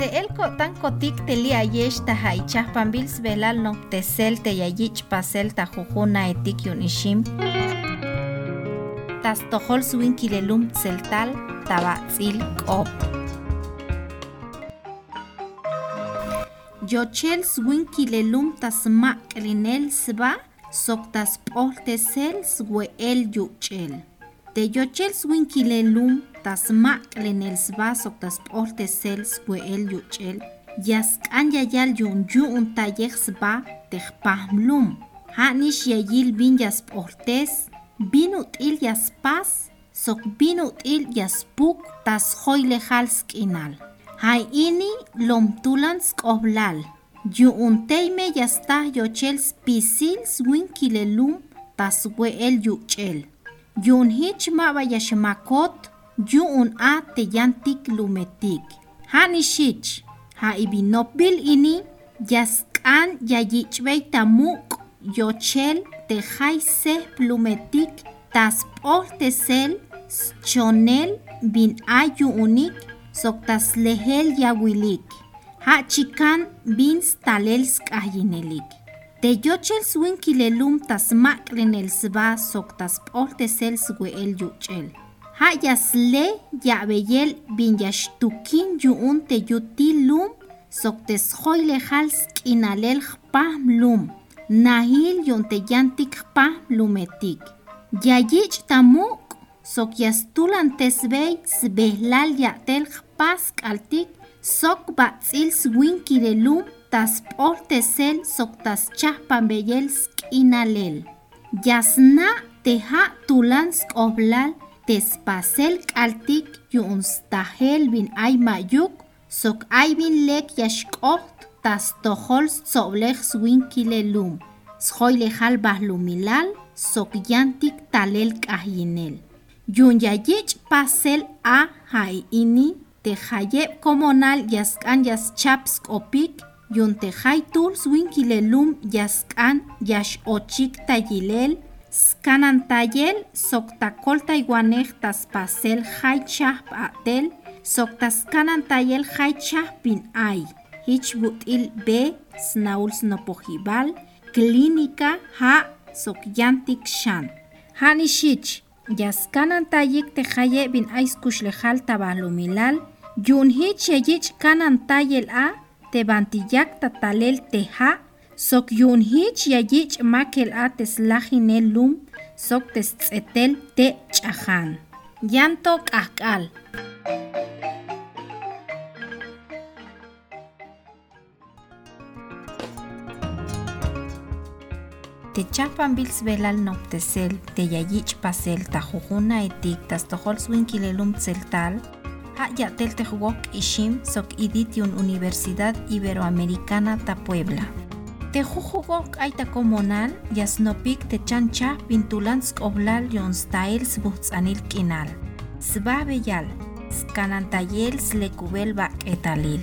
Se el tan kotik te li ayesh ta haichah pambils velal no tesel te yayich pasel ta jujuna etik yun ishim. Tas tohol suin kilelum tseltal tabatzil kop. Yochel swin kilelum tas ma klinel sba sok tas tesel swe el yuchel. Te yochel swin kilelum tas maqlen el yuchel yas kanya yal yun yun tayek sba tehpahmlum hanish yayil bin yas portes binut il yas pas sok binut il yas puk tas hoyle halsk inal hay ini lom tulan skoblal. Yun teime yas tah yochel spisil swin kilelum tas el yuchel yun hich ma yashmakot yu'un a te yantik lumetik. Hani shich, ha ibinobil ini yask'an yayichbey tamuk yochel te se plumetik tas p'ol tesel chonel bin a yu'unik sok tas lehel yawilik. Ha chikan bin stalel sk'ayinelik. Te yochel swin kilelum tas makren el sba sok tas p'ol tesel el yuchel. Hayasle yabeyel bin yashtukin yuun te yutilum soktes hoyle hals kinalel pam lum. Nahil yon te yantik pam lumetik. Yayich tamuk sok yastulan tesbey sbehlal yatel pas kaltik sok batzil swin tas por tesel sok tas chahpan beyel skinalel. Yasna teha tulan skoblal tespasel k'altik yu'unstahel bin ay mayuk sok ay bin lek yaxk'oht tas tojol tzo'blej swin kilelum sjoylejal bajlumilal sok yantik talel k'ajyinel yun yayich pasel a ini tejayeb komonal yask'an yaschap sk'opik yun tejay tul swin kilelum yask'an yax'ochik tayilel Skanantayel soktakol taiwanej taspasel haichah atel soktaskanantayel haichah bin ay. Hich butil B snaul snopojibal clínica ha sokyantik shan. Hani shich yaskanantayik tejaye bin aiskushlejal tabalumilal yun hich yayich kanantayel a tebantiyak tatalel teja Sok yun hich yayich makel ates lajinel lum sok etel te chajan. Yanto kakal. Te chapan bils velal noptesel, te yayich pasel, jujuna etik, tas tohol swinkilelum tseltal, ha yatel te jugok ishim sok iditiun Universidad Iberoamericana ta Puebla. Te jujugok aita komonal, yasnopik te chancha pintulansk oblal yon stail sbutzanil kinal. Sbabeyal, skanantayel slekubel bak etalil.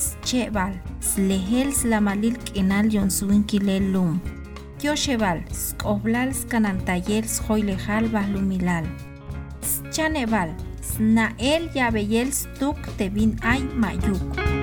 Schebal, slehel slamalil kinal yon suinkilel lum. Yoshebal, skoblal skanantayel schoilejal bahlumilal. Schanebal, snael yabeyel stuk te bin ay mayuk.